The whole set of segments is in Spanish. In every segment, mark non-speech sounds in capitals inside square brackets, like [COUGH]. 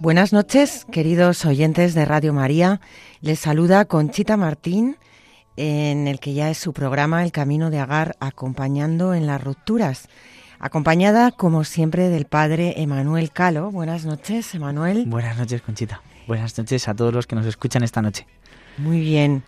Buenas noches, queridos oyentes de Radio María. Les saluda Conchita Martín, en el que ya es su programa El Camino de Agar, acompañando en las rupturas. Acompañada, como siempre, del padre Emanuel Calo. Buenas noches, Emanuel. Buenas noches, Conchita. Buenas noches a todos los que nos escuchan esta noche. Muy bien.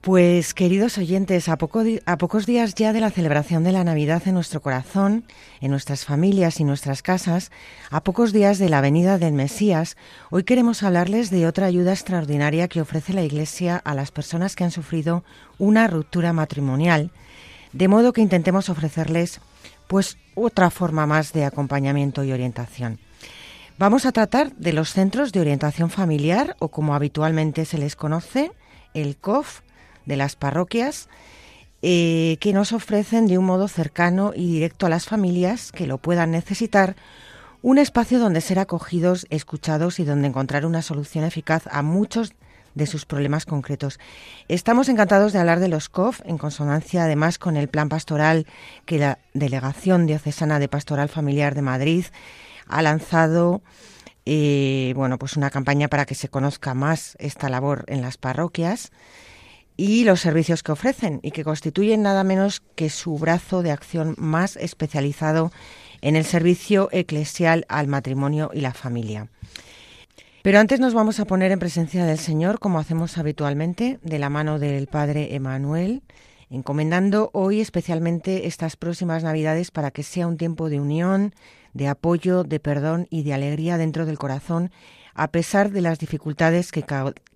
Pues queridos oyentes, a, pocos días ya de la celebración de la Navidad en nuestro corazón, en nuestras familias y nuestras casas, a pocos días de la venida del Mesías, hoy queremos hablarles de otra ayuda extraordinaria que ofrece la Iglesia a las personas que han sufrido una ruptura matrimonial, de modo que intentemos ofrecerles pues otra forma más de acompañamiento y orientación. Vamos a tratar de los centros de orientación familiar o como habitualmente se les conoce, el COF de las parroquias, eh, que nos ofrecen de un modo cercano y directo a las familias que lo puedan necesitar un espacio donde ser acogidos, escuchados y donde encontrar una solución eficaz a muchos de sus problemas concretos. Estamos encantados de hablar de los COF en consonancia además con el plan pastoral que la Delegación Diocesana de Pastoral Familiar de Madrid ha lanzado eh, bueno, pues una campaña para que se conozca más esta labor en las parroquias y los servicios que ofrecen y que constituyen nada menos que su brazo de acción más especializado en el servicio eclesial al matrimonio y la familia. Pero antes nos vamos a poner en presencia del Señor, como hacemos habitualmente, de la mano del Padre Emanuel, encomendando hoy especialmente estas próximas Navidades para que sea un tiempo de unión, de apoyo, de perdón y de alegría dentro del corazón, a pesar de las dificultades que,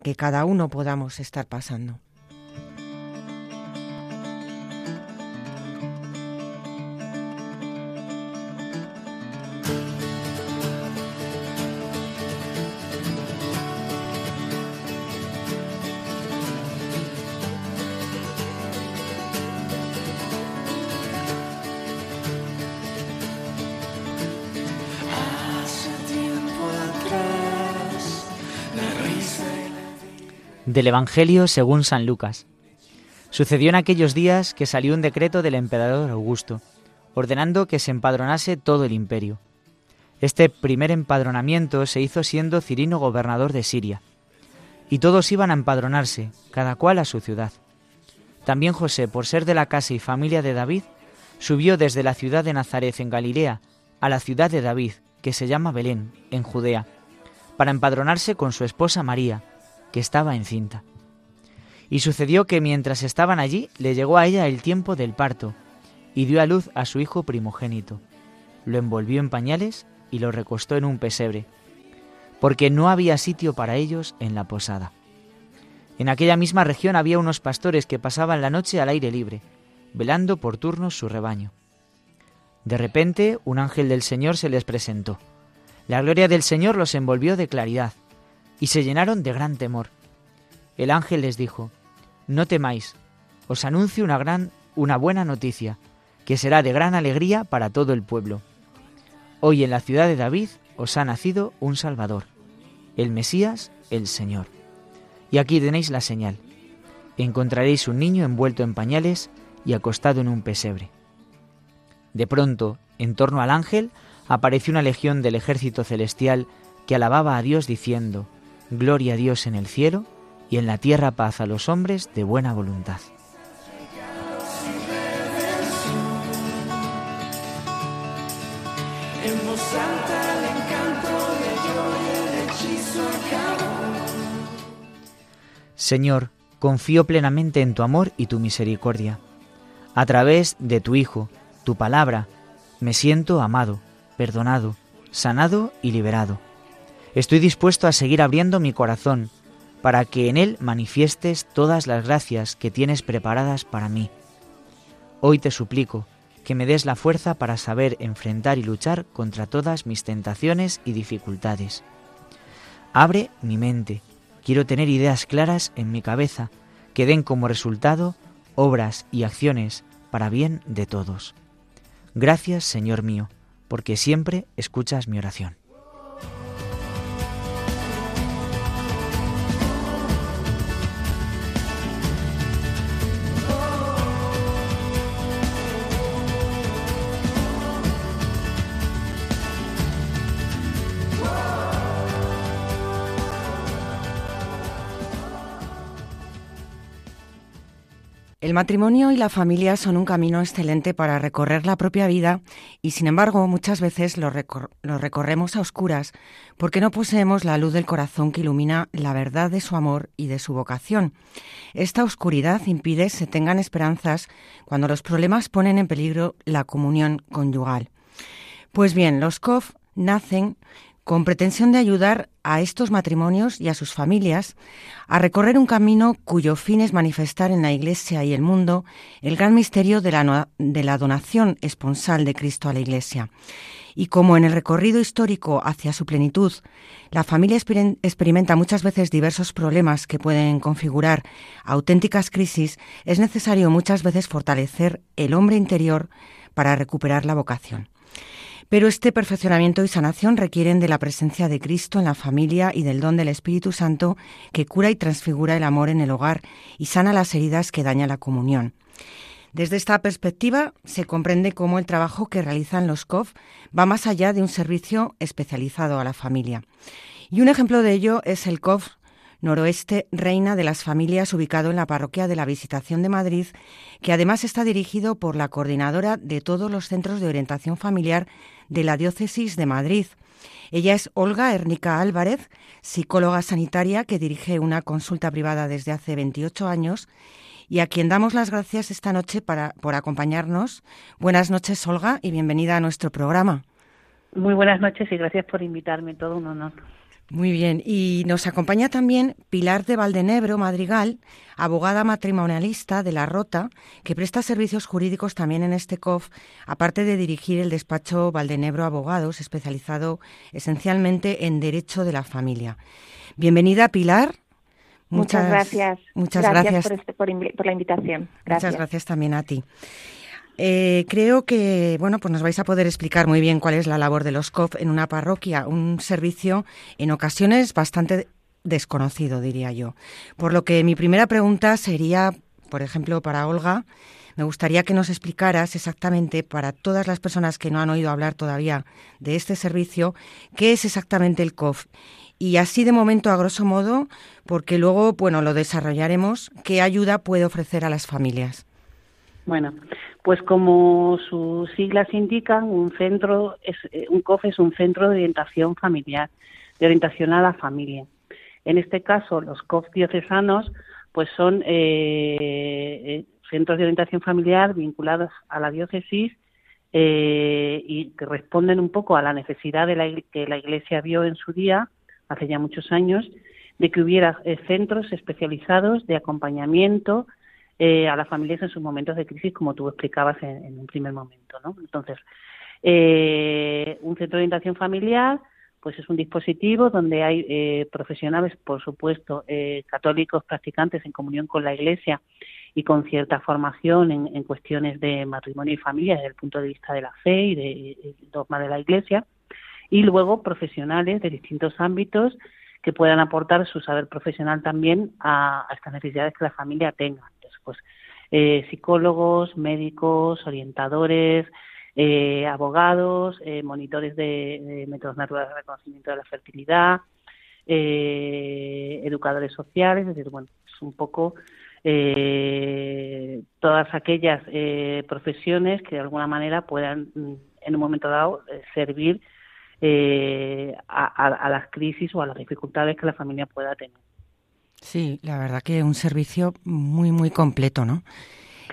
que cada uno podamos estar pasando. Del Evangelio según San Lucas. Sucedió en aquellos días que salió un decreto del emperador Augusto, ordenando que se empadronase todo el imperio. Este primer empadronamiento se hizo siendo Cirino gobernador de Siria. Y todos iban a empadronarse, cada cual a su ciudad. También José, por ser de la casa y familia de David, subió desde la ciudad de Nazaret en Galilea a la ciudad de David, que se llama Belén, en Judea, para empadronarse con su esposa María, que estaba encinta. Y sucedió que mientras estaban allí le llegó a ella el tiempo del parto, y dio a luz a su hijo primogénito. Lo envolvió en pañales y lo recostó en un pesebre, porque no había sitio para ellos en la posada. En aquella misma región había unos pastores que pasaban la noche al aire libre, velando por turnos su rebaño. De repente un ángel del Señor se les presentó. La gloria del Señor los envolvió de claridad, y se llenaron de gran temor. El ángel les dijo, No temáis, os anuncio una gran, una buena noticia, que será de gran alegría para todo el pueblo. Hoy en la ciudad de David os ha nacido un Salvador, el Mesías, el Señor. Y aquí tenéis la señal. Encontraréis un niño envuelto en pañales y acostado en un pesebre. De pronto, en torno al ángel, apareció una legión del ejército celestial que alababa a Dios diciendo, Gloria a Dios en el cielo y en la tierra paz a los hombres de buena voluntad. Señor, confío plenamente en tu amor y tu misericordia. A través de tu Hijo, tu palabra, me siento amado, perdonado, sanado y liberado. Estoy dispuesto a seguir abriendo mi corazón para que en él manifiestes todas las gracias que tienes preparadas para mí. Hoy te suplico que me des la fuerza para saber enfrentar y luchar contra todas mis tentaciones y dificultades. Abre mi mente. Quiero tener ideas claras en mi cabeza que den como resultado obras y acciones para bien de todos. Gracias, Señor mío, porque siempre escuchas mi oración. El matrimonio y la familia son un camino excelente para recorrer la propia vida y, sin embargo, muchas veces lo, recorremos a oscuras porque no poseemos la luz del corazón que ilumina la verdad de su amor y de su vocación. Esta oscuridad impide se tengan esperanzas cuando los problemas ponen en peligro la comunión conyugal. Pues bien, los COF nacen con pretensión de ayudar a estos matrimonios y a sus familias a recorrer un camino cuyo fin es manifestar en la Iglesia y el mundo el gran misterio de la, donación esponsal de Cristo a la Iglesia. Y como en el recorrido histórico hacia su plenitud, la familia experimenta muchas veces diversos problemas que pueden configurar auténticas crisis, es necesario muchas veces fortalecer el hombre interior para recuperar la vocación. Pero este perfeccionamiento y sanación requieren de la presencia de Cristo en la familia y del don del Espíritu Santo que cura y transfigura el amor en el hogar y sana las heridas que daña la comunión. Desde esta perspectiva se comprende cómo el trabajo que realizan los COF va más allá de un servicio especializado a la familia. Y un ejemplo de ello es el COF Noroeste Reina de las Familias, ubicado en la parroquia de la Visitación de Madrid, que además está dirigido por la coordinadora de todos los centros de orientación familiar de la Diócesis de Madrid. Ella es Olga Ernica Álvarez, psicóloga sanitaria que dirige una consulta privada desde hace 28 años y a quien damos las gracias esta noche para, por acompañarnos. Buenas noches, Olga, y bienvenida a nuestro programa. Muy buenas noches y gracias por invitarme, todo un honor. Muy bien, y nos acompaña también Pilar de Valdenebro Madrigal, abogada matrimonialista de La Rota, que presta servicios jurídicos también en este COF, aparte de dirigir el despacho Valdenebro Abogados, especializado esencialmente en derecho de la familia. Bienvenida, Pilar. Muchas, gracias. Muchas gracias, este, por, la invitación. Muchas gracias también a ti. Eh, creo que bueno, pues nos vais a poder explicar muy bien cuál es la labor de los COF en una parroquia, un servicio en ocasiones bastante desconocido, diría yo. Por lo que mi primera pregunta sería, por ejemplo, para Olga, me gustaría que nos explicaras exactamente para todas las personas que no han oído hablar todavía de este servicio, qué es exactamente el COF. Y así de momento, a grosso modo, porque luego, bueno, lo desarrollaremos, qué ayuda puede ofrecer a las familias. Bueno, pues como sus siglas indican, un centro, es, eh, un COF es un centro de orientación familiar, de orientación a la familia. En este caso, los COF diocesanos, pues son eh, eh, centros de orientación familiar vinculados a la diócesis y que responden un poco a la necesidad de la, que la Iglesia vio en su día, hace ya muchos años, de que hubiera centros especializados de acompañamiento eh, a las familias en sus momentos de crisis, como tú explicabas en, un primer momento. ¿no? Entonces, eh, un centro de orientación familiar pues es un dispositivo donde hay eh, profesionales, por supuesto, católicos practicantes en comunión con la Iglesia y con cierta formación en, cuestiones de matrimonio y familia desde el punto de vista de la fe y de, dogma de la Iglesia, y luego profesionales de distintos ámbitos que puedan aportar su saber profesional también a estas necesidades que la familia tenga pues eh, psicólogos, médicos, orientadores, eh, abogados, eh, monitores de, métodos naturales de reconocimiento de la fertilidad, educadores sociales, es decir, bueno, es un poco todas aquellas profesiones que de alguna manera puedan mm, en un momento dado servir a, las crisis o a las dificultades que la familia pueda tener. Sí, la verdad que un servicio muy, muy completo, ¿no?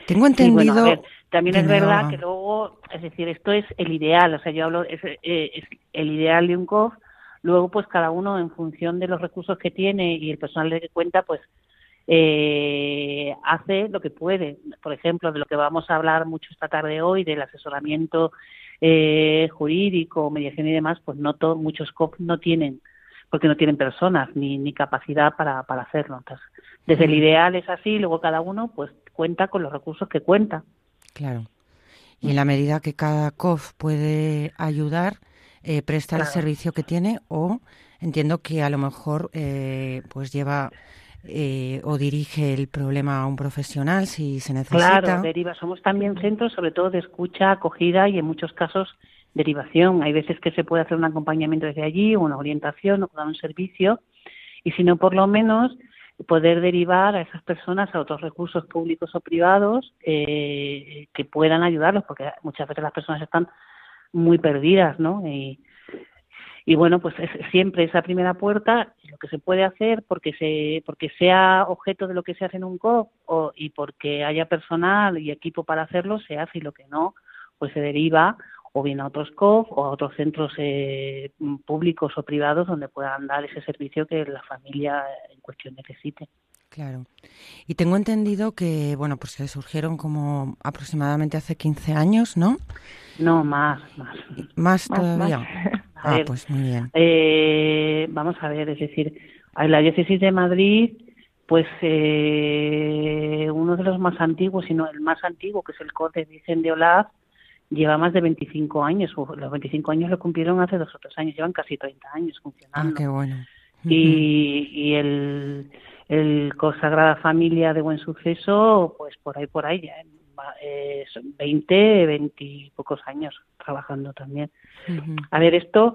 Tengo entendido... también es verdad que luego, es decir, esto es el ideal, o sea, yo hablo, es, eh, es el ideal de un COF, luego pues cada uno en función de los recursos que tiene y el personal de que cuenta, pues eh, hace lo que puede. Por ejemplo, de lo que vamos a hablar mucho esta tarde hoy, del asesoramiento eh, jurídico, mediación y demás, pues no todos, muchos COP no tienen, porque no tienen personas ni, ni capacidad para, para hacerlo. Entonces, desde el ideal es así, luego cada uno pues cuenta con los recursos que cuenta. Claro. Y en la medida que cada COF puede ayudar, eh, presta el servicio que tiene o entiendo que a lo mejor eh, pues lleva eh, o dirige el problema a un profesional si se necesita. Claro, deriva. Somos también centros, sobre todo de escucha, acogida y en muchos casos derivación. Hay veces que se puede hacer un acompañamiento desde allí, una orientación o dar un servicio, y si no, por lo menos poder derivar a esas personas a otros recursos públicos o privados eh, que puedan ayudarlos, porque muchas veces las personas están muy perdidas, ¿no? Y, y bueno, pues es siempre esa primera puerta, lo que se puede hacer porque se porque sea objeto de lo que se hace en un COP o, y porque haya personal y equipo para hacerlo, se hace y lo que no, pues se deriva o bien a otros COF o a otros centros eh, públicos o privados donde puedan dar ese servicio que la familia en cuestión necesite. Claro. Y tengo entendido que, bueno, pues se surgieron como aproximadamente hace 15 años, ¿no? No, más, más. ¿Más todavía? [LAUGHS] ah, pues muy bien. Eh, vamos a ver, es decir, en la diócesis de Madrid, pues eh, uno de los más antiguos, sino el más antiguo, que es el COD de Vicente de Olaz, lleva más de 25 años. Los 25 años lo cumplieron hace dos o tres años, llevan casi 30 años funcionando. Ah, qué bueno. Y, y el, el Consagrada Familia de Buen Suceso, pues por ahí, por ahí, ya, eh, 20, 20 y pocos años trabajando también. A ver, esto,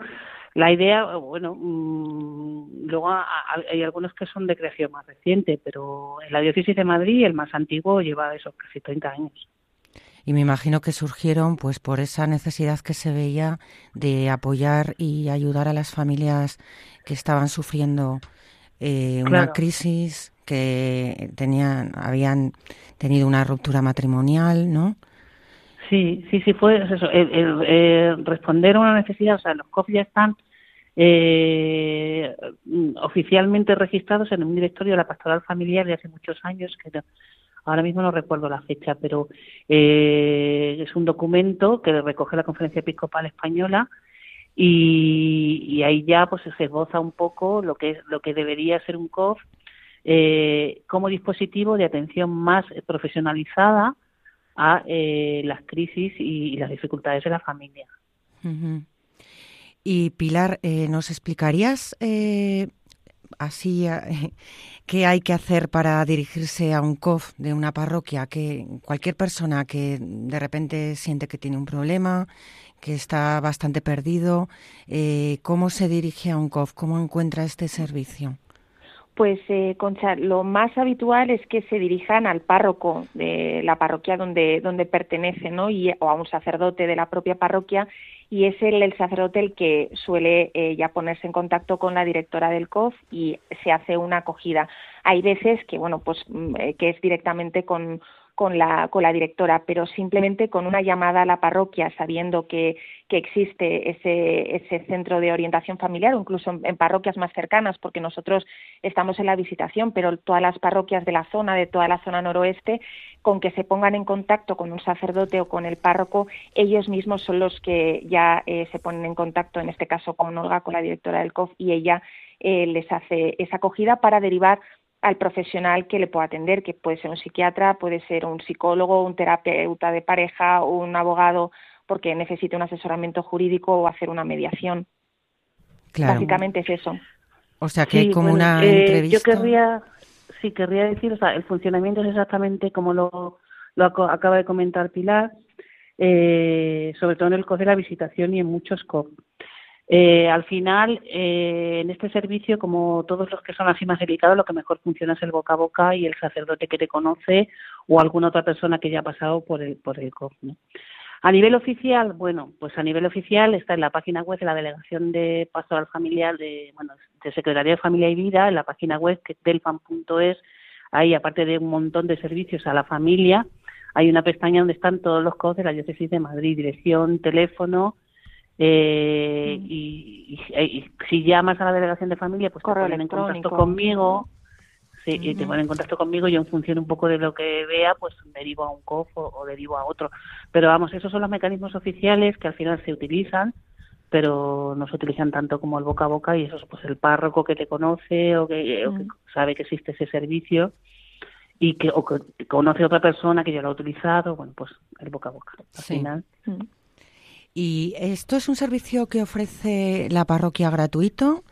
la idea, bueno, mmm, luego hay algunos que son de creación más reciente, pero en la diócesis de Madrid el más antiguo lleva esos casi 30 años y me imagino que surgieron pues por esa necesidad que se veía de apoyar y ayudar a las familias que estaban sufriendo eh, una crisis que tenían habían tenido una ruptura matrimonial no sí sí sí fue eso el, responder a una necesidad o sea los COF ya están eh, oficialmente registrados en un directorio de la pastoral familiar de hace muchos años que ahora mismo no recuerdo la fecha, pero eh, es un documento que recoge la Conferencia Episcopal Española y, ahí ya pues se esboza un poco lo que es lo que debería ser un COF eh, como dispositivo de atención más profesionalizada a eh, las crisis y, las dificultades de la familia. Y Pilar, ¿nos explicarías así [LAUGHS] qué hay que hacer para dirigirse a un COF de una parroquia, que cualquier persona que de repente siente que tiene un problema, que está bastante perdido, eh, ¿cómo se dirige a un COF? ¿Cómo encuentra este servicio? Pues, eh, Concha, lo más habitual es que se dirijan al párroco de la parroquia donde, donde pertenece, ¿no? Y, o a un sacerdote de la propia parroquia y es el, el sacerdote el que suele eh, ya ponerse en contacto con la directora del COF y se hace una acogida. Hay veces que, bueno, pues mm, eh, que es directamente con, con la, con la directora, pero simplemente con una llamada a la parroquia, sabiendo que, que existe ese, ese centro de orientación familiar, incluso en, parroquias más cercanas, porque nosotros estamos en la visitación, pero todas las parroquias de la zona, de toda la zona noroeste, con que se pongan en contacto con un sacerdote o con el párroco, ellos mismos son los que ya eh, se ponen en contacto, en este caso con Olga, con la directora del COF, y ella eh, les hace esa acogida para derivar al profesional que le pueda atender, que puede ser un psiquiatra, puede ser un psicólogo, un terapeuta de pareja, un abogado, porque necesite un asesoramiento jurídico o hacer una mediación. Básicamente es eso. O sea, que como una eh, entrevista. Yo querría, sí, querría decir, o sea, el funcionamiento es exactamente como lo, lo acaba de comentar Pilar, eh, sobre todo en el COF de la visitación y en muchos COF. Eh, al final, eh, en este servicio, como todos los que son así más delicados, lo que mejor funciona es el boca a boca y el sacerdote que te conoce o alguna otra persona que ya ha pasado por el, por el COF. A nivel oficial, bueno, pues a nivel oficial está en la página web de la Delegación de Pastoral Familiar de, bueno, de Secretaría de Familia y Vida, en la página web que delfan.es, ahí aparte de un montón de servicios a la familia, hay una pestaña donde están todos los COF de la Diócesis de Madrid, dirección, teléfono, eh, mm. y, si llamas a la delegación de familia, pues Correo te ponen en contacto conmigo. sí, y te ponen en contacto conmigo y en función un poco de lo que vea, pues derivo a un COF o, derivo a otro. Pero vamos, esos son los mecanismos oficiales que al final se utilizan, pero no se utilizan tanto como el boca a boca y eso es pues el párroco que te conoce o que, o que sabe que existe ese servicio y que, o que conoce a otra persona que ya lo ha utilizado, bueno, pues el boca a boca. Al final. ¿Y esto es un servicio que ofrece la parroquia gratuito?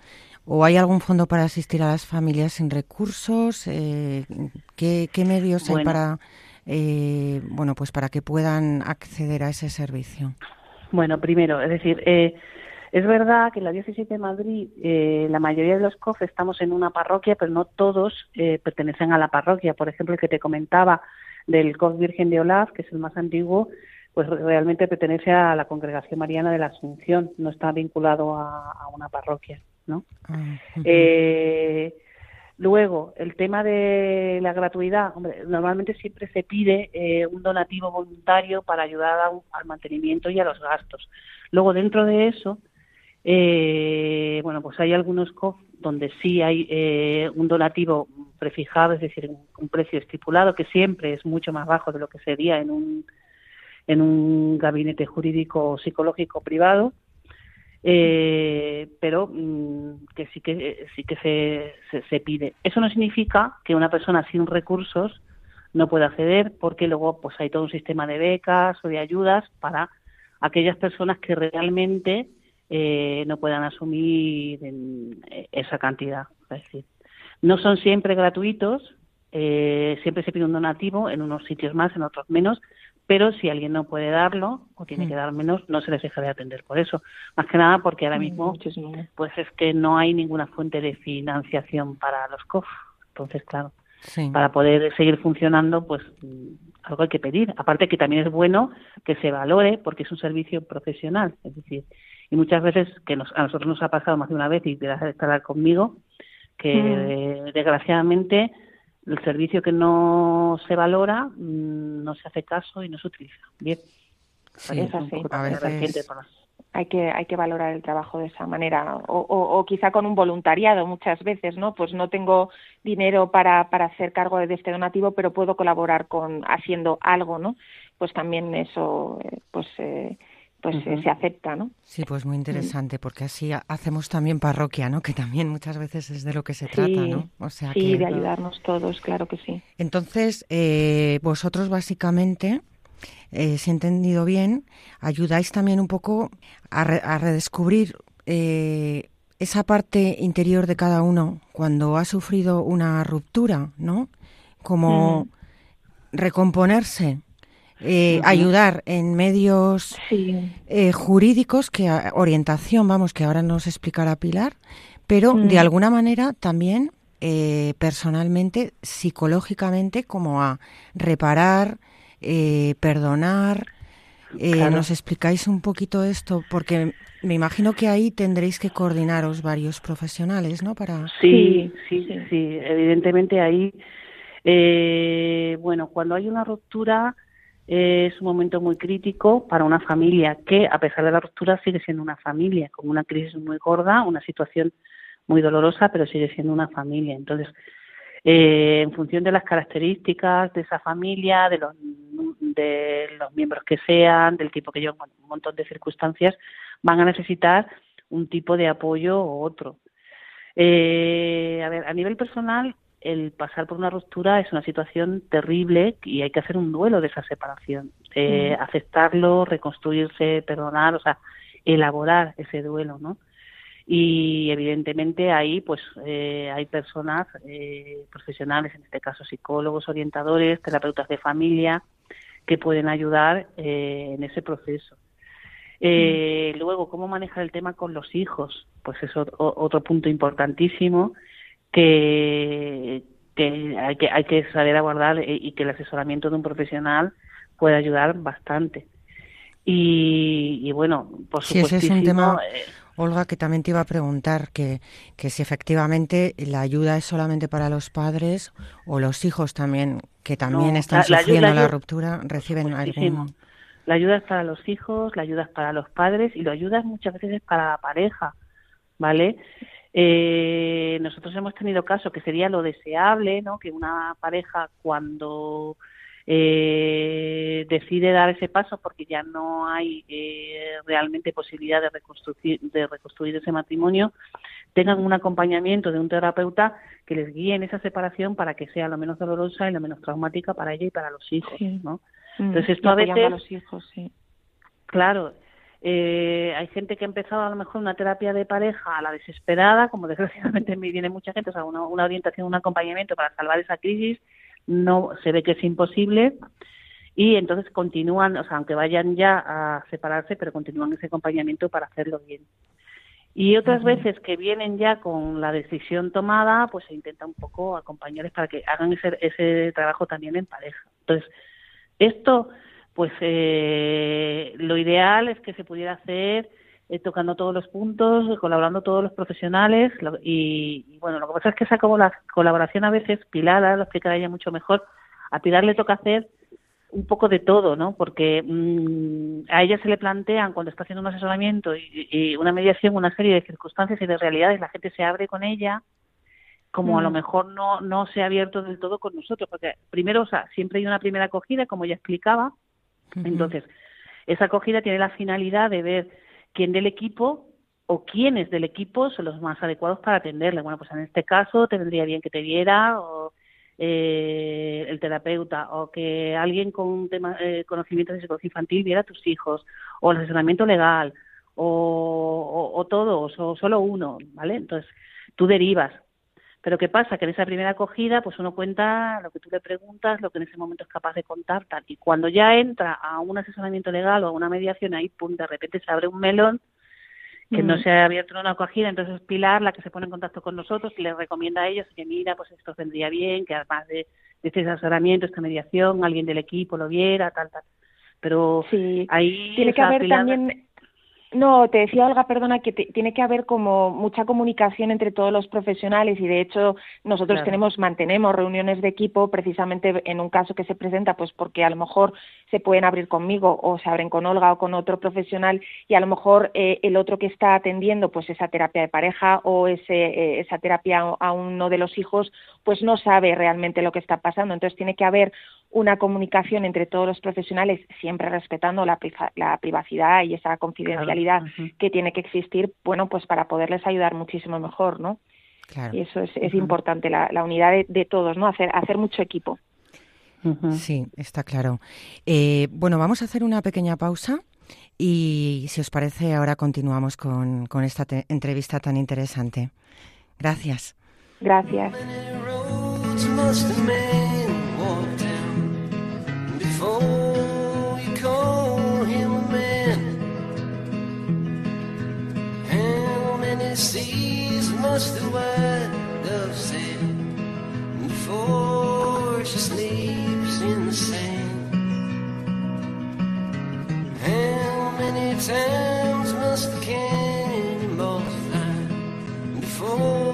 ¿O hay algún fondo para asistir a las familias sin recursos? Eh, ¿qué, medios hay para, eh, bueno, pues para que puedan acceder a ese servicio? Bueno, primero, es decir, eh, es verdad que en la diócesis de Madrid la mayoría de los COF estamos en una parroquia, pero no todos pertenecen a la parroquia. Por ejemplo, el que te comentaba del COF Virgen de Olaf, que es el más antiguo, pues realmente pertenece a la Congregación Mariana de la Asunción, no está vinculado a, una parroquia, ¿no? Ah, eh, luego, el tema de la gratuidad, hombre, normalmente siempre se pide eh, un donativo voluntario para ayudar al mantenimiento y a los gastos. Luego, dentro de eso, eh, bueno, pues hay algunos COF donde sí hay un donativo prefijado, es decir, un precio estipulado que siempre es mucho más bajo de lo que sería en un en un gabinete jurídico psicológico privado, eh, pero mm, que sí que sí que se, se, pide. Eso no significa que una persona sin recursos no pueda acceder, porque luego pues hay todo un sistema de becas o de ayudas para aquellas personas que realmente eh, no puedan asumir esa cantidad. Es decir, no son siempre gratuitos, eh, siempre se pide un donativo en unos sitios más, en otros menos, pero si alguien no puede darlo o tiene que mm. dar menos, no se les deja de atender por eso. Más que nada porque ahora mm, mismo pues es que no hay ninguna fuente de financiación para los COF. Entonces, claro, para poder seguir funcionando, pues mm, algo hay que pedir. Aparte que también es bueno que se valore porque es un servicio profesional. Es decir, y muchas veces que a nosotros nos ha pasado más de una vez y te vas a estar conmigo, que desgraciadamente el servicio que no se valora mm, no se hace caso y no se utiliza. Bien. es así. hay que hay que valorar el trabajo de esa manera o, o, quizá con un voluntariado muchas veces no pues no tengo dinero para para hacer cargo de este donativo pero puedo colaborar con haciendo algo no pues también eso eh, pues eh, eh, se acepta, ¿no? Sí, pues muy interesante, porque así hacemos también parroquia, ¿no? Que también muchas veces es de lo que se trata, ¿no? O sea sí, de ayudarnos todos, claro que sí. Entonces, eh, vosotros básicamente, eh, si he entendido bien, ayudáis también un poco a, redescubrir esa parte interior de cada uno cuando ha sufrido una ruptura, ¿no? Como recomponerse eh, ayudar en medios eh, jurídicos, que orientación, vamos, que ahora nos explicará Pilar, pero de mm. alguna manera también eh, personalmente, psicológicamente, como a reparar, perdonar. ¿Nos explicáis un poquito esto? Porque me imagino que ahí tendréis que coordinaros varios profesionales, ¿no? Para... Sí, sí, sí, evidentemente ahí, bueno, cuando hay una ruptura, es un momento muy crítico para una familia que, a pesar de la ruptura, sigue siendo una familia, con una crisis muy gorda, una situación muy dolorosa, pero sigue siendo una familia. Entonces, eh, en función de las características de esa familia, de los, de los miembros que sean, del tipo que llevan, un montón de circunstancias, van a necesitar un tipo de apoyo u otro. Eh, a ver, a nivel personal, el pasar por una ruptura es una situación terrible y hay que hacer un duelo de esa separación, eh, aceptarlo, reconstruirse, perdonar, o sea, elaborar ese duelo, ¿no? Y evidentemente ahí, pues, eh, hay personas eh, profesionales, en este caso psicólogos, orientadores, terapeutas de familia, que pueden ayudar en ese proceso. Luego, ¿cómo manejar el tema con los hijos? Pues es otro punto importantísimo que, hay que hay que saber aguardar y que el asesoramiento de un profesional puede ayudar bastante. Y, bueno, por supuesto. Sí, ese es un tema, eh, Olga, que también te iba a preguntar que, que si efectivamente la ayuda es solamente para los padres o los hijos también, que también están sufriendo la, ruptura, reciben algún... La ayuda es para los hijos, la ayuda es para los padres y la ayuda muchas veces es para la pareja, ¿vale? Eh, nosotros hemos tenido caso que sería lo deseable, ¿no? Que una pareja cuando eh, decide dar ese paso porque ya no hay eh, realmente posibilidad de reconstruir, de reconstruir ese matrimonio, tengan un acompañamiento de un terapeuta que les guíe en esa separación para que sea lo menos dolorosa y lo menos traumática para ella y para los hijos, ¿no? Mm, Entonces esto a veces, los hijos, sí. claro, eh, hay gente que ha empezado a lo mejor una terapia de pareja a la desesperada, como [LAUGHS] desgraciadamente me viene mucha gente, o sea, una, una orientación, un acompañamiento para salvar esa crisis, no se ve que es imposible y entonces continúan, o sea, aunque vayan ya a separarse, pero continúan ese acompañamiento para hacerlo bien. Y otras veces que vienen ya con la decisión tomada, pues se intenta un poco acompañarles para que hagan ese, ese trabajo también en pareja. Entonces, esto, pues eh, lo ideal es que se pudiera hacer eh, tocando todos los puntos, colaborando todos los profesionales lo- y, y, bueno, lo que pasa es que esa cola- colaboración a veces, Pilar, ahora lo explicará ella mucho mejor, a Pilar le toca hacer un poco de todo, ¿no? Porque mm, a ella se le plantean cuando está haciendo un asesoramiento y, y una mediación una serie de circunstancias y de realidades, la gente se abre con ella, como a lo Mm. mejor no no se ha abierto del todo con nosotros, porque primero, o sea, siempre hay una primera acogida, como ella explicaba, entonces esa acogida tiene la finalidad de ver quién del equipo o quiénes del equipo son los más adecuados para atenderle. Bueno, pues en este caso te vendría bien que te viera o eh, el terapeuta o que alguien con tema, eh, conocimientos de psicología infantil viera a tus hijos o el asesoramiento legal o, o, o todos o solo uno, ¿vale? Entonces tú derivas. Pero ¿qué pasa? Que en esa primera acogida, pues uno cuenta lo que tú le preguntas, lo que en ese momento es capaz de contar, tal. Y cuando ya entra a un asesoramiento legal o a una mediación, ahí, pum, de repente se abre un melón que no se ha abierto en una acogida, entonces es Pilar la que se pone en contacto con nosotros y les recomienda a ellos que mira, pues esto vendría bien, que además de, de este asesoramiento, esta mediación, alguien del equipo lo viera, tal, tal. Pero Sí, ahí tiene que haber Pilar- también no te decía Olga perdona que te- tiene que haber como mucha comunicación entre todos los profesionales y de hecho nosotros Claro. tenemos mantenemos reuniones de equipo precisamente en un caso que se presenta pues porque a lo mejor se pueden abrir conmigo o se abren con Olga o con otro profesional y a lo mejor eh, el otro que está atendiendo pues esa terapia de pareja o ese eh, esa terapia a uno de los hijos pues no sabe realmente lo que está pasando entonces tiene que haber una comunicación entre todos los profesionales, siempre respetando la, la privacidad y esa confidencialidad que tiene que existir, bueno, pues para poderles ayudar muchísimo mejor, ¿no? Claro. Y eso es, es importante, la, la unidad de, de todos, ¿no? Hacer, hacer mucho equipo. Sí, está claro. Eh, bueno, vamos a hacer una pequeña pausa y si os parece ahora continuamos con, con esta te- entrevista tan interesante. Gracias. Gracias. Must down before call him man? How many seas must the white dove sail before she sleeps in the sand? How many times must the cannonballs fly before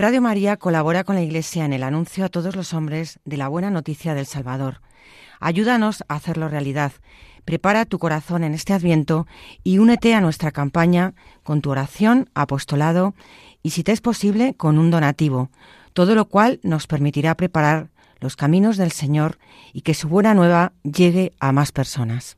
Radio María colabora con la Iglesia en el anuncio a todos los hombres de la buena noticia del Salvador. Ayúdanos a hacerlo realidad. Prepara tu corazón en este adviento y únete a nuestra campaña con tu oración, apostolado y, si te es posible, con un donativo, todo lo cual nos permitirá preparar los caminos del Señor y que su buena nueva llegue a más personas.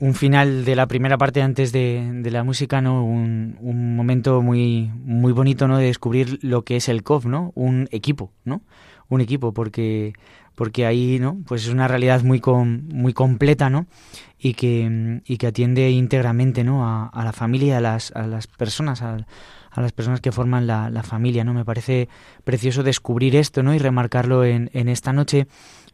un final de la primera parte antes de, de la música, ¿no? Un, un, momento muy, muy bonito, ¿no? De descubrir lo que es el COF, ¿no? Un equipo, ¿no? Un equipo, porque, porque ahí, ¿no? Pues es una realidad muy, com, muy completa, ¿no? Y que, y que atiende íntegramente, ¿no? A, a la familia, a las, a las personas, a, a las personas que forman la, la, familia, ¿no? Me parece precioso descubrir esto, ¿no? Y remarcarlo en, en esta noche,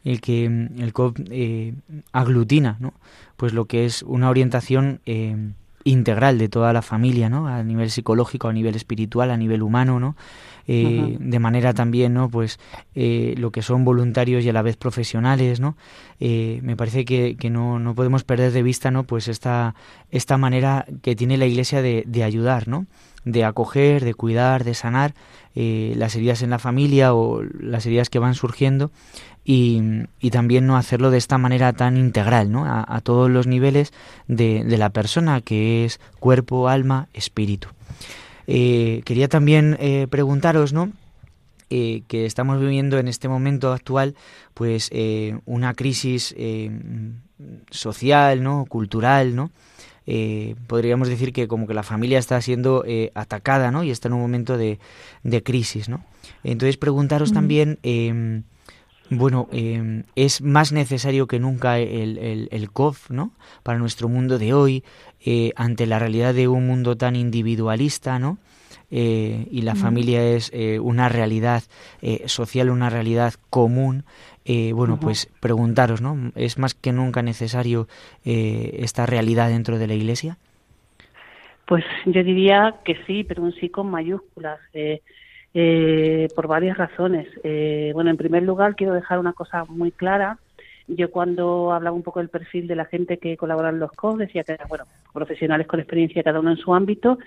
el que el COP eh, aglutina, ¿no? Pues lo que es una orientación eh, integral de toda la familia, ¿no? A nivel psicológico, a nivel espiritual, a nivel humano, ¿no? Eh, de manera también no pues eh, lo que son voluntarios y a la vez profesionales no eh, me parece que, que no, no, podemos perder de vista no pues esta esta manera que tiene la iglesia de, de ayudar no de acoger de cuidar de sanar las heridas en la familia o las heridas que van surgiendo y, y, también no hacerlo de esta manera tan integral ¿no? a, a todos los niveles de, de la persona que es cuerpo alma espíritu eh, quería también eh, preguntaros, ¿no? Eh, que estamos viviendo en este momento actual, pues una crisis social, ¿no? Cultural, ¿no? podríamos decir que como que la familia está siendo atacada, ¿no? Y está en un momento de, de crisis, ¿no? Entonces preguntaros mm. también em, bueno, eh, es más necesario que nunca el, el, el, COF, ¿no? Para nuestro mundo de hoy, eh, ante la realidad de un mundo tan individualista, ¿no? Eh, y la mm. familia es eh, una realidad social, una realidad común. bueno, uh -huh. pues preguntaros, ¿no? ¿Es más que nunca necesario esta realidad dentro de la Iglesia? Pues yo diría que sí, pero un sí con mayúsculas. Eh, por varias razones. Eh, bueno, en primer lugar, quiero dejar una cosa muy clara. Yo cuando hablaba un poco del perfil de la gente que colabora en los COS, decía que eran, bueno, profesionales con experiencia cada uno en su ámbito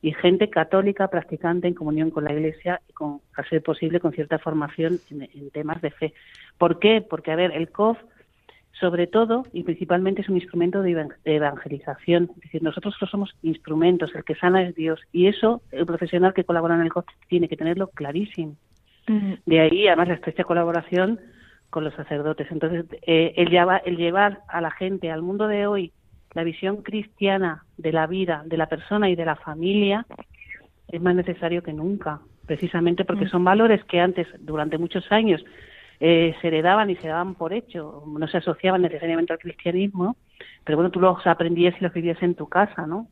y gente católica practicante en comunión con la Iglesia y con, a ser posible, con cierta formación en, en temas de fe. ¿Por qué? Porque, a ver, el COF sobre todo y principalmente es un instrumento de evangelización. Es decir, nosotros no somos instrumentos, el que sana es Dios. Y eso el profesional que colabora en el COF tiene que tenerlo clarísimo. Uh -huh. De ahí, además, la estrecha colaboración con los sacerdotes. Entonces, eh, el, llevar, el llevar a la gente, al mundo de hoy, la visión cristiana de la vida, de la persona y de la familia, es más necesario que nunca, precisamente porque uh -huh. son valores que antes, durante muchos años, eh, se heredaban y se daban por hecho, no se asociaban necesariamente al cristianismo, pero bueno, tú los aprendías y los vivías en tu casa, ¿no?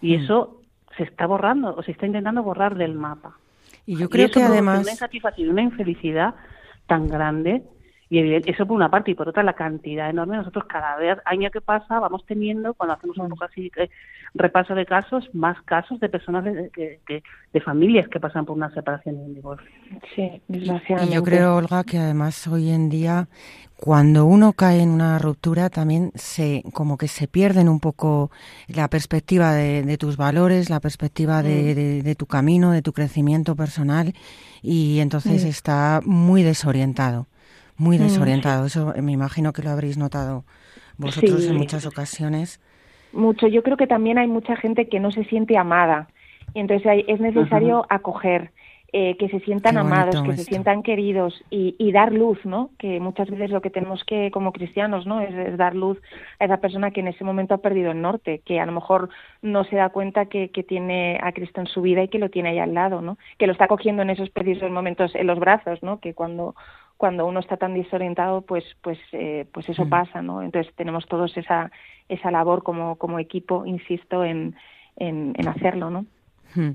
Y mm. eso se está borrando, o se está intentando borrar del mapa. Y yo creo y que además... Una insatisfacción, una infelicidad tan grande, y eso por una parte, y por otra la cantidad enorme. Nosotros cada vez, año que pasa, vamos teniendo, cuando hacemos un poco así eh, repaso de casos, más casos de personas de, de, de, de, familias que pasan por una separación y un divorcio. Sí, desgraciadamente. Y yo creo, Olga, que además hoy en día, cuando uno cae en una ruptura, también se como que se pierden un poco la perspectiva de, de tus valores, la perspectiva de, de, de, tu camino, de tu crecimiento personal, y entonces sí. está muy desorientado muy desorientado. Eso me imagino que lo habréis notado vosotros sí. en muchas ocasiones. Mucho. Yo creo que también hay mucha gente que no se siente amada. Y entonces hay, es necesario acoger, eh, que se sientan amados, que esto. se sientan queridos y, y, dar luz, ¿no? Que muchas veces lo que tenemos que, como cristianos, ¿no? Es, es, dar luz a esa persona que en ese momento ha perdido el norte, que a lo mejor no se da cuenta que, que tiene a Cristo en su vida y que lo tiene ahí al lado, ¿no? Que lo está cogiendo en esos precisos momentos en los brazos, ¿no? Que cuando cuando uno está tan desorientado, pues, pues, eh, pues eso mm. pasa, ¿no? Entonces tenemos todos esa, esa labor como, como equipo, insisto, en, en, en hacerlo, ¿no? Hmm.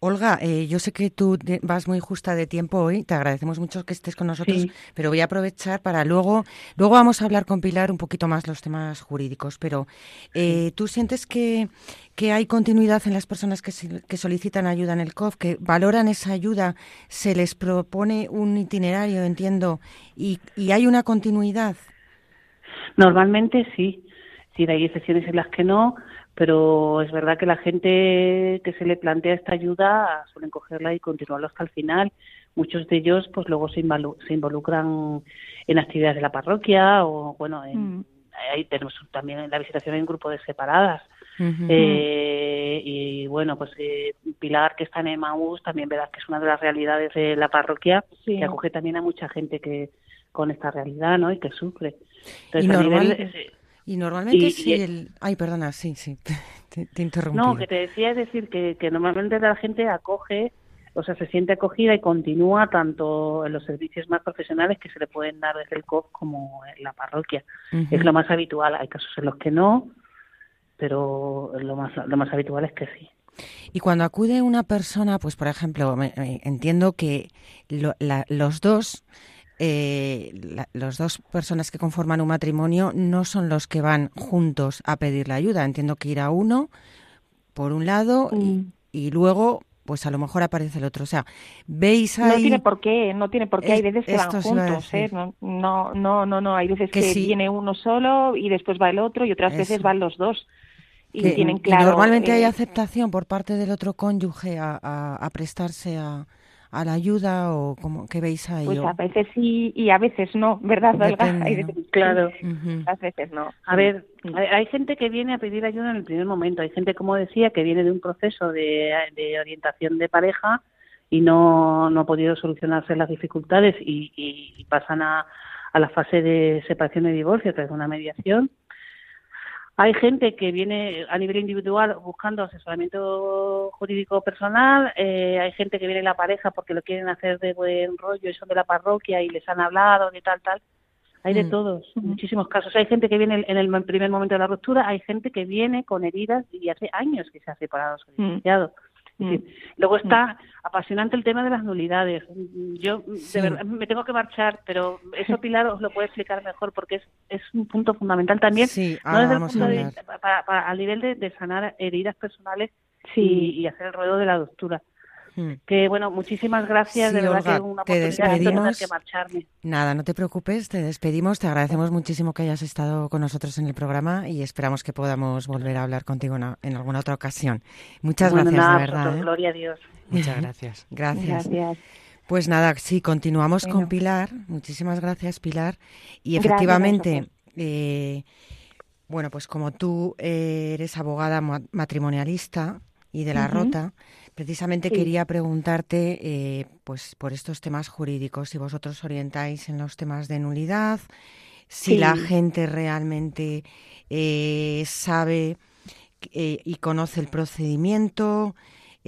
Olga, eh, yo sé que tú vas muy justa de tiempo hoy, te agradecemos mucho que estés con nosotros, Sí. pero voy a aprovechar para luego, luego vamos a hablar con Pilar un poquito más los temas jurídicos, pero eh, ¿tú sientes que, que hay continuidad en las personas que, se- que solicitan ayuda en el COF, que valoran esa ayuda, se les propone un itinerario, entiendo, y, y hay una continuidad? Normalmente sí, sí, hay excepciones en las que no, pero es verdad que la gente que se le plantea esta ayuda suelen cogerla y continuarlo hasta el final. Muchos de ellos, pues luego se, involucran en actividades de la parroquia o, bueno, en, Mm. ahí tenemos también en la visitación en grupos de separadas. Eh, y bueno, pues eh, Pilar, que está en Emaús, también verás que es una de las realidades de la parroquia, Sí. que acoge también a mucha gente que con esta realidad, ¿no? Y que sufre. Y Entonces, a normal- nivel, eh, Y normalmente y- sí y- el... Ay, perdona, sí, sí, [LAUGHS] te, te interrumpí. No, que te decía es decir que, que normalmente la gente acoge, o sea, se siente acogida y continúa tanto en los servicios más profesionales que se le pueden dar desde el COF como en la parroquia. Es lo más habitual. Hay casos en los que no, pero lo más lo más habitual es que sí. Y cuando acude una persona, pues por ejemplo, me- me- entiendo que lo- la- los dos, eh, la- los dos personas que conforman un matrimonio no son los que van juntos a pedir la ayuda. Entiendo que irá uno por un lado y, Mm. y luego, pues a lo mejor aparece el otro. O sea, veis No ahí tiene por qué, no tiene por qué. Hay Es- veces que van juntos, ¿eh? No, no, no, no, no. Hay veces Que que, sí. viene uno solo y después va el otro y otras veces van los dos. Y que- tienen y claro. normalmente hay eh, aceptación por parte del otro cónyuge a, a- a prestarse a, a la ayuda o como que veis ahí. Pues a veces sí y a veces no, ¿verdad? Depende, [LAUGHS] Hay Claro. Ujú. otras veces no. A ver, hay, hay gente que viene a pedir ayuda en el primer momento. Hay gente, como decía, que viene de un proceso de, de orientación de pareja y no, no ha podido solucionarse las dificultades y, y- y pasan a, a la fase de separación y divorcio a través de una mediación. Hay gente que viene a nivel individual buscando asesoramiento jurídico personal, eh, hay gente que viene la pareja porque lo quieren hacer de buen rollo y son de la parroquia y les han hablado y tal, tal. Hay de Mm. todos, muchísimos casos. Hay gente que viene en el primer momento de la ruptura, hay gente que viene con heridas y hace años que se ha separado, se Mm. Es Mm. Luego está apasionante el tema de las nulidades. Yo, de Sí. verdad, me tengo que marchar, pero eso Pilar os lo puede explicar mejor porque es, es un punto fundamental también. Sí, no desde el vamos a punto de para, para- al nivel de, de sanar heridas personales Sí. y, y hacer el ruedo de la ruptura. Mm. Que bueno, muchísimas gracias, Sí, de verdad Olga, que una te despedimos. que marcharme. Nada, no te preocupes, te despedimos, te agradecemos muchísimo que hayas estado con nosotros en el programa y esperamos que podamos volver a hablar contigo en, alguna otra ocasión. Muchas Bueno, gracias, nada, de verdad. vosotros, ¿eh? Gloria a Dios. Muchas [LAUGHS] gracias. Gracias. Gracias. Pues nada, sí, continuamos con. Pilar. Muchísimas gracias, Pilar. Y efectivamente, eh, bueno, pues como tú eres abogada ma- matrimonialista y de la. Rota, precisamente Sí. quería preguntarte, eh, pues por estos temas jurídicos, si vosotros orientáis en los temas de nulidad, si Sí. la gente realmente eh, sabe eh, y conoce el procedimiento,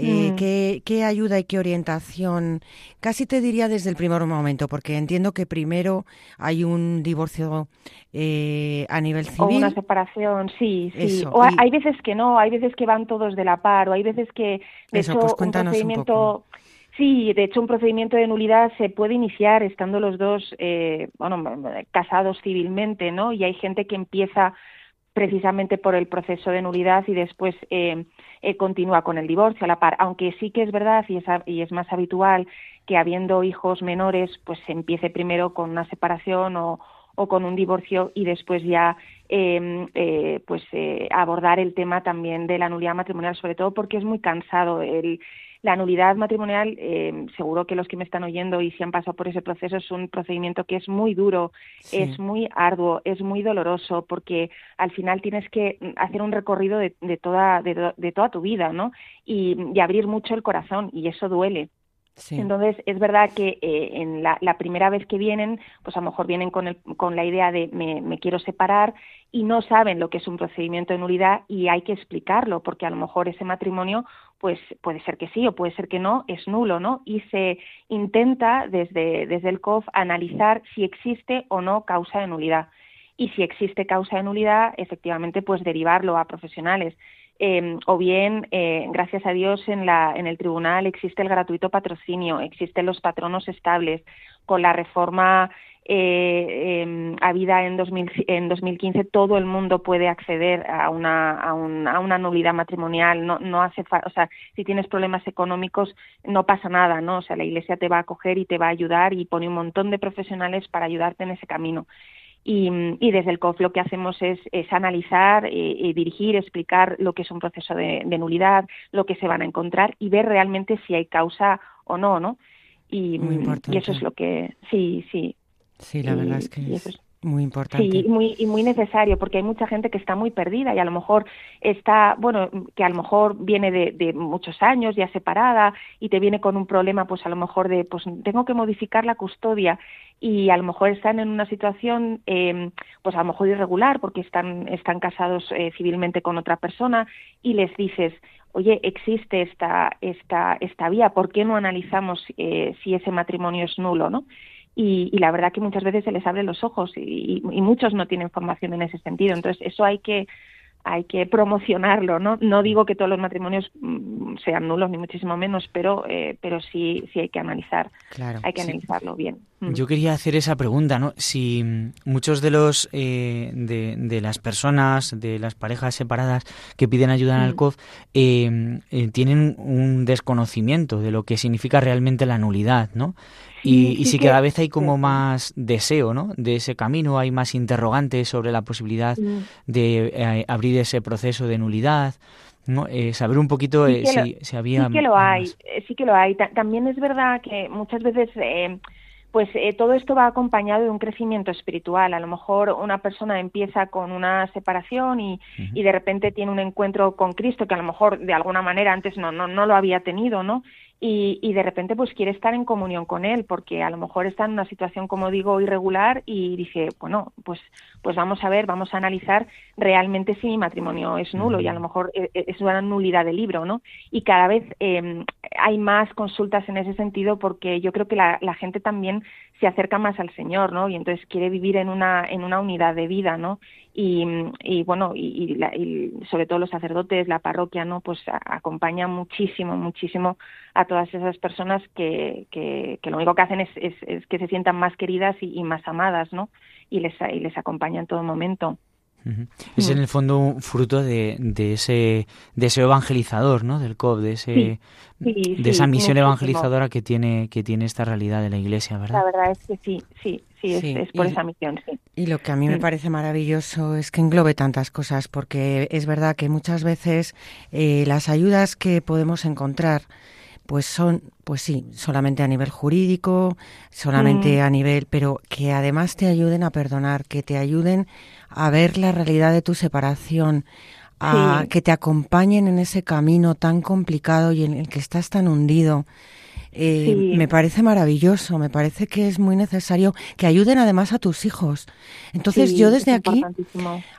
eh, Mm. ¿qué, qué ayuda y qué orientación? Casi te diría desde el primer momento, porque entiendo que primero hay un divorcio eh, a nivel O civil. una separación, sí, sí. Eso, o hay, y- hay veces que no, hay veces que van todos de la par, o hay veces que, de Eso, hecho, pues un cuéntanos un procedimiento... Sí, de hecho, un procedimiento de nulidad se puede iniciar estando los dos, eh, bueno, casados civilmente, ¿no? Y hay gente que empieza precisamente por el proceso de nulidad y después eh, eh, continúa con el divorcio a la par. Aunque sí que es verdad y es, y es más habitual que habiendo hijos menores, pues se empiece primero con una separación o, o con un divorcio y después ya eh, eh, pues eh, abordar el tema también de la nulidad matrimonial, sobre todo porque es muy cansado. El, la nulidad matrimonial, eh, seguro que los que me están oyendo y si han pasado por ese proceso, es un procedimiento que es muy duro, Sí. es muy arduo, es muy doloroso, porque al final tienes que hacer un recorrido de, de toda, de, de toda tu vida, ¿no? Y, y abrir mucho el corazón, y eso duele. Entonces, es verdad que eh, en la, la primera vez que vienen, pues a lo mejor vienen con, el, con la idea de me, me quiero separar y no saben lo que es un procedimiento de nulidad y hay que explicarlo, porque a lo mejor ese matrimonio, pues puede ser que sí o puede ser que no, es nulo, ¿no? Y se intenta desde, desde el COF analizar si existe o no causa de nulidad. Y si existe causa de nulidad, efectivamente, pues derivarlo a profesionales. Eh, o bien, eh, gracias a Dios, en, la, en el tribunal existe el gratuito patrocinio, existen los patronos estables. Con la reforma eh, eh, habida en, 2000, en 2015, todo el mundo puede acceder a una, a, un, a una nulidad matrimonial. No, no hace o sea, si tienes problemas económicos, no pasa nada, ¿no? O sea, la Iglesia te va a acoger y te va a ayudar y pone un montón de profesionales para ayudarte en ese camino. Y, y, desde el COF lo que hacemos es, es analizar, eh, eh, dirigir, explicar lo que es un proceso de, de, nulidad, lo que se van a encontrar y ver realmente si hay causa o no, ¿no? Y, y eso es lo que, sí, sí. Sí, la verdad es que es, es muy importante. Sí, y muy, y muy necesario, porque hay mucha gente que está muy perdida y a lo mejor está, bueno, que a lo mejor viene de, de, muchos años ya separada y te viene con un problema, pues a lo mejor de, pues tengo que modificar la custodia y a lo mejor están en una situación, eh, pues a lo mejor irregular, porque están, están casados eh, civilmente con otra persona y les dices, oye, existe esta, esta, esta vía, ¿por qué no analizamos eh, si ese matrimonio es nulo, no? Y, y, la verdad que muchas veces se les abren los ojos y, y, muchos no tienen formación en ese sentido. Entonces, eso hay que hay que promocionarlo, ¿no? No digo que todos los matrimonios mm, sean nulos ni muchísimo menos, pero eh, pero sí sí hay que analizar, claro, hay que sí. analizarlo bien. Mm. Yo quería hacer esa pregunta, ¿no? Si muchos de los eh, de, de, las personas, de las parejas separadas que piden ayuda en el COF, eh, eh, tienen un desconocimiento de lo que significa realmente la nulidad, ¿no? Y, y, si cada vez hay como más deseo, ¿no? De ese camino, hay más interrogantes sobre la posibilidad de eh, abrir ese proceso de nulidad, ¿no? Eh, saber un poquito sí si, lo, si, había... Sí que lo hay, más. sí que lo hay. También es verdad que muchas veces... Eh, pues eh, todo esto va acompañado de un crecimiento espiritual. A lo mejor una persona empieza con una separación y, uh -huh. y, de repente tiene un encuentro con Cristo que a lo mejor de alguna manera antes no, no, no lo había tenido, ¿no? Y, y, de repente pues quiere estar en comunión con él porque a lo mejor está en una situación como digo irregular y dice bueno pues pues vamos a ver vamos a analizar realmente si mi matrimonio es nulo y a lo mejor eh, es una nulidad de libro no y cada vez eh, hay más consultas en ese sentido porque yo creo que la, la gente también se acerca más al Señor, ¿no? Y entonces quiere vivir en una en una unidad de vida, ¿no? Y, y bueno, y, y, la, y, sobre todo los sacerdotes, la parroquia, ¿no? Pues acompaña muchísimo, muchísimo a todas esas personas que, que, que lo único que hacen es, es, es, que se sientan más queridas y, y más amadas, ¿no? Y les, y les acompaña en todo momento. Es en el fondo un fruto de, de ese deseo evangelizador, ¿no? Del COP, de ese sí, sí, de esa sí, misión muchísimo. evangelizadora que tiene que tiene esta realidad de la Iglesia, ¿verdad? La verdad es que sí, sí, sí, es, es por y, esa misión, sí. Y lo que a mí me parece maravilloso es que englobe tantas cosas, porque es verdad que muchas veces eh, las ayudas que podemos encontrar pues son, pues sí, solamente a nivel jurídico, solamente mm. a nivel, pero que además te ayuden a perdonar, que te ayuden a ver la realidad de tu separación, a sí. que te acompañen en ese camino tan complicado y en el que estás tan hundido. Eh, sí. Me parece maravilloso, me parece que es muy necesario que ayuden además a tus hijos. Entonces sí, yo desde aquí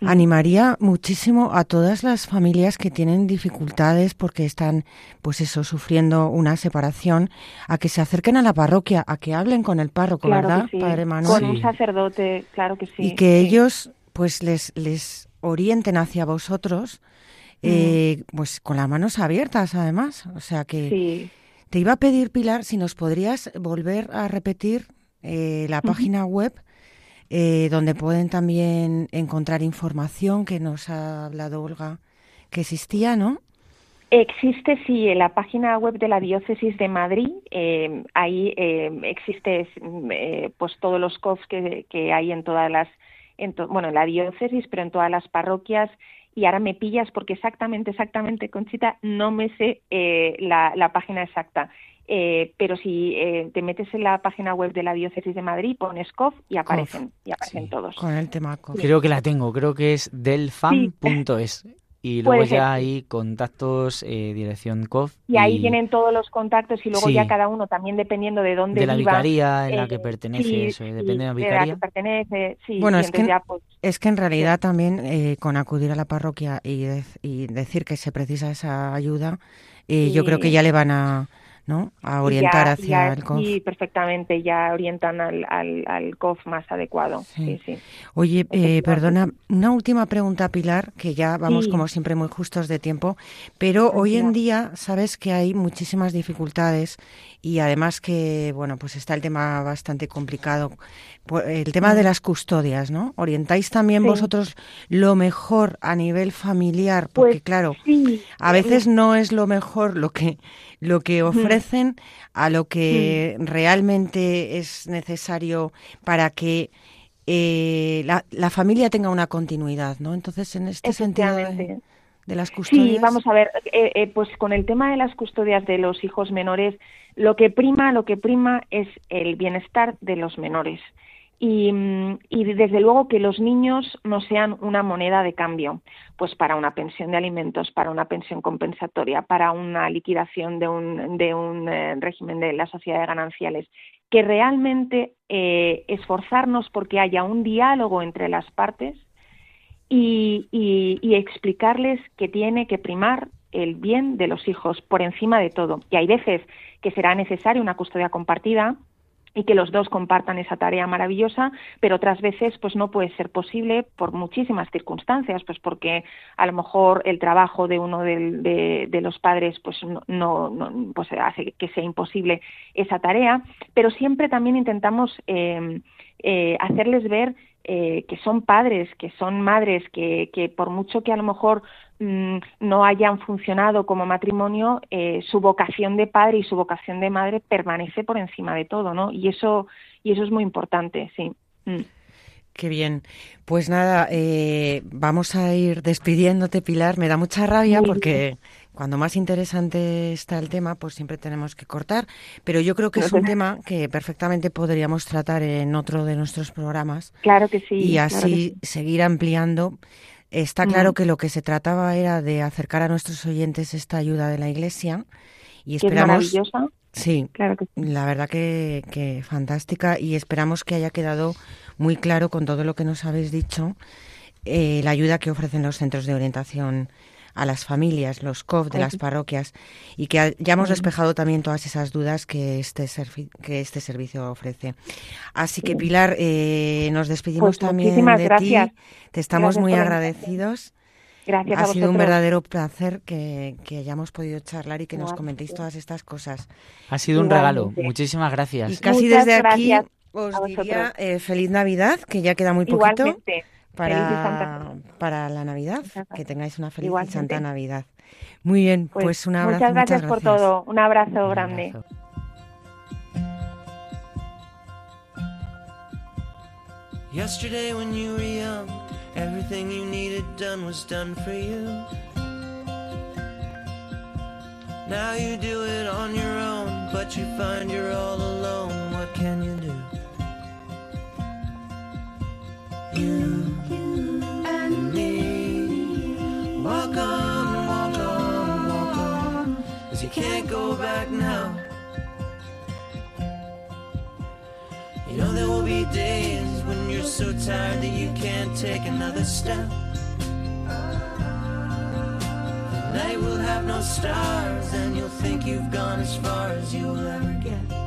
animaría muchísimo a todas las familias que tienen dificultades porque están, pues eso, sufriendo una separación, a que se acerquen a la parroquia, a que hablen con el párroco, claro ¿verdad, sí. Padre Manuel? Con un sacerdote, claro que sí. Y que ellos, pues les, les orienten hacia vosotros, mm. eh, pues con las manos abiertas además, o sea que... Sí te iba a pedir, Pilar, si nos podrías volver a repetir eh, la página uh -huh. web eh, donde pueden también encontrar información que nos ha hablado Olga que existía, ¿no? Existe, sí, en la página web de la Diócesis de Madrid. Eh, ahí eh, existe eh, pues todos los COFs que, que hay en todas las, en to, bueno, en la diócesis, pero en todas las parroquias y ahora me pillas porque exactamente, exactamente, Conchita, no me sé eh, la, la, página exacta. Eh, pero si eh, te metes en la página web de la Diócesis de Madrid, pones COF y aparecen, COF. y aparecen sí, todos. Con el tema COF. Creo que la tengo, creo que es delfam.es. Sí. Y luego ya hay contactos, eh, dirección COF. Y, y, ahí tienen todos los contactos y luego sí. ya cada uno también dependiendo de dónde De la viva, vicaría en eh, la que pertenece, sí, eso, depende de la vicaría. De la que pertenece, sí. Bueno, es que, ya, pues, es que en realidad también eh, con acudir a la parroquia y, de, y, decir que se precisa esa ayuda, eh, yo creo que ya le van a ¿no? A orientar ya- hacia ya- el COF. Sí, perfectamente, ya orientan al, al, al COF más adecuado. Sí, sí. Oye, eh, perdona, una última pregunta, Pilar, que ya vamos Sí. como siempre muy justos de tiempo, pero hoy en día sabes que hay muchísimas dificultades y además que, bueno, pues está el tema bastante complicado, el tema de las custodias, ¿no? ¿Orientáis también Mm. Sí. vosotros lo mejor a nivel familiar? Porque Pues claro, sí, a veces no es lo mejor lo que lo que ofrecen a lo que Mm. realmente es necesario para que eh, la, la familia tenga una continuidad, ¿no? Entonces, en este sentido de las custodias, Sí, vamos a ver, eh, eh, pues con el tema de las custodias de los hijos menores, lo que prima, lo que prima es el bienestar de los menores. Y, desde luego que los niños no sean una moneda de cambio, pues para una pensión de alimentos, para una pensión compensatoria, para una liquidación de un, de un eh, régimen de la sociedad de gananciales, que realmente eh, esforzarnos porque haya un diálogo entre las partes y, y- y explicarles que tiene que primar el bien de los hijos por encima de todo. Y hay veces que será necesaria una custodia compartida y que los dos compartan esa tarea maravillosa, pero otras veces pues no puede ser posible por muchísimas circunstancias, pues porque a lo mejor el trabajo de uno de, los padres pues no, no- pues hace que sea imposible esa tarea, pero siempre también intentamos eh, eh, hacerles ver eh, que son padres, que son madres, que, que por mucho que a lo mejor no hayan funcionado como matrimonio, eh, su vocación de padre y su vocación de madre permanece por encima de todo, ¿no? Y eso, y eso es muy importante, sí. Mm. Qué bien. Pues nada, eh, vamos a ir despidiéndote, Pilar. Me da mucha rabia porque cuando más interesante está el tema, pues siempre tenemos que cortar. Pero yo creo que es un te- [LAUGHS] tema que perfectamente podríamos tratar en otro de nuestros programas Claro que sí. y claro así sí. seguir ampliando. Está claro que lo que se trataba era de acercar a nuestros oyentes esta ayuda de la Iglesia y es esperamos, maravillosa. sí, Claro que sí. la verdad que, que fantástica y esperamos que haya quedado muy claro con todo lo que nos habéis dicho eh, la ayuda que ofrecen los centros de orientación a las familias, los COF de las parroquias y que ya hemos despejado también todas esas dudas que este, servi- que este servicio ofrece. Así que Pilar, eh, nos despedimos Pues también de gracias. ti. Te estamos Gracias muy agradecidos. Gracias Ha a sido un verdadero placer que, que hayamos podido charlar y que nos comentéis todas estas cosas. Ha sido un regalo. Muchísimas Y gracias. casi Muchas desde aquí os diría eh, feliz Navidad, que ya queda muy poquito Igualmente. Para, para la Navidad. Que tengáis una feliz y santa Navidad. Muy bien, pues, Pues, un abrazo. muchas gracias por gracias. todo. Un abrazo Un grande. abrazo. Yesterday when you were young, everything you needed done was done for you. Now you do it on your own, but you find you're all alone. What can you do? You 'cause you can't go back now. You know there will be days when you're so tired that you can't take another step. The night will have no stars, and you'll think you've gone as far as you'll ever get.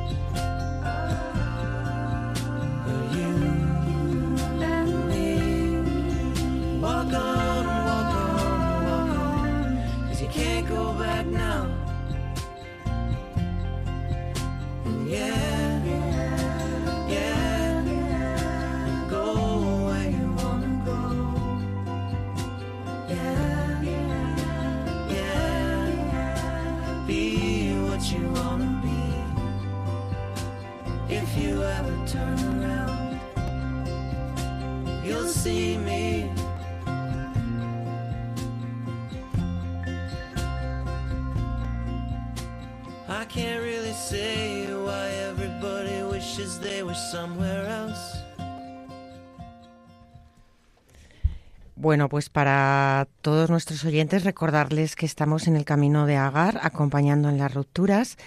Bueno, pues para todos nuestros oyentes recordarles que estamos en el camino de Agar, acompañando en las rupturas.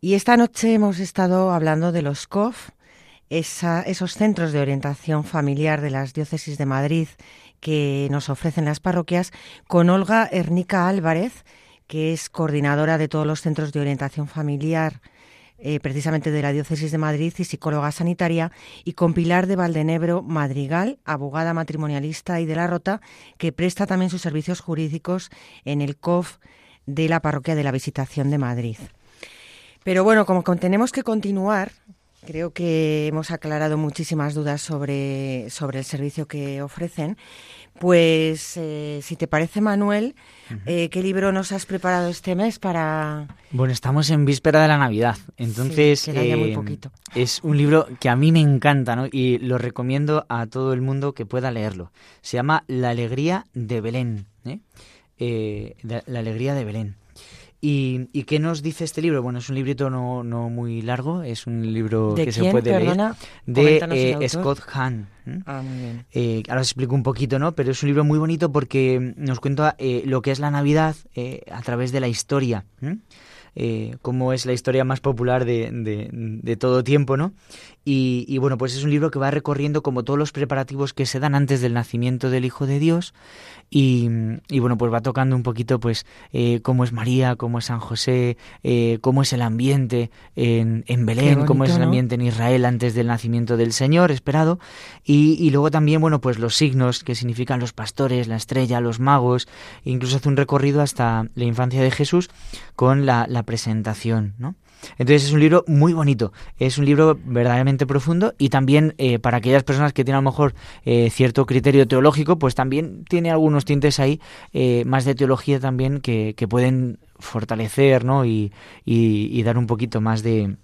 Y esta noche hemos estado hablando de los COF, esos centros de orientación familiar de las diócesis de Madrid que nos ofrecen las parroquias, con Olga Ernica Álvarez, que es coordinadora de todos los centros de orientación familiar eh, precisamente de la Diócesis de Madrid y psicóloga sanitaria, y con Pilar de Valdenebro Madrigal, abogada matrimonialista y de la Rota, que presta también sus servicios jurídicos en el COF de la Parroquia de la Visitación de Madrid. Pero bueno, como tenemos que continuar, creo que hemos aclarado muchísimas dudas sobre, sobre el servicio que ofrecen. Pues, eh, si te parece, Manuel, eh, ¿qué libro nos has preparado este mes para...? Bueno, estamos en víspera de la Navidad, entonces Sí, muy eh, poquito. es un libro que a mí me encanta ¿no? y lo recomiendo a todo el mundo que pueda leerlo. Se llama La alegría de Belén. ¿eh? Eh, la alegría de Belén. ¿Y, y qué nos dice este libro? Bueno, es un librito no, no muy largo, es un libro ¿De que se puede perdona? leer de eh. Scott Hahn. ¿m? Ah, muy bien. Eh, ahora os explico un poquito, ¿no? Pero es un libro muy bonito porque nos cuenta eh, lo que es la Navidad eh, a través de la historia. ¿m? Eh, cómo es la historia más popular de, de- de todo tiempo, ¿no? Y, y, bueno, pues es un libro que va recorriendo como todos los preparativos que se dan antes del nacimiento del Hijo de Dios y, y, bueno, pues va tocando un poquito pues eh, cómo es María, cómo es San José, eh, cómo es el ambiente en, en Belén, cómo es el ¿no? ambiente en Israel antes del nacimiento del Señor esperado y, y luego también, bueno, pues los signos que significan los pastores, la estrella, los magos, incluso hace un recorrido hasta la infancia de Jesús con la, la presentación, ¿no? Entonces es un libro muy bonito, es un libro verdaderamente profundo y también eh, para aquellas personas que tienen a lo mejor eh, cierto criterio teológico, pues también tiene algunos tintes ahí eh, más de teología también que, que pueden fortalecer ¿no? y, y- dar un poquito más de,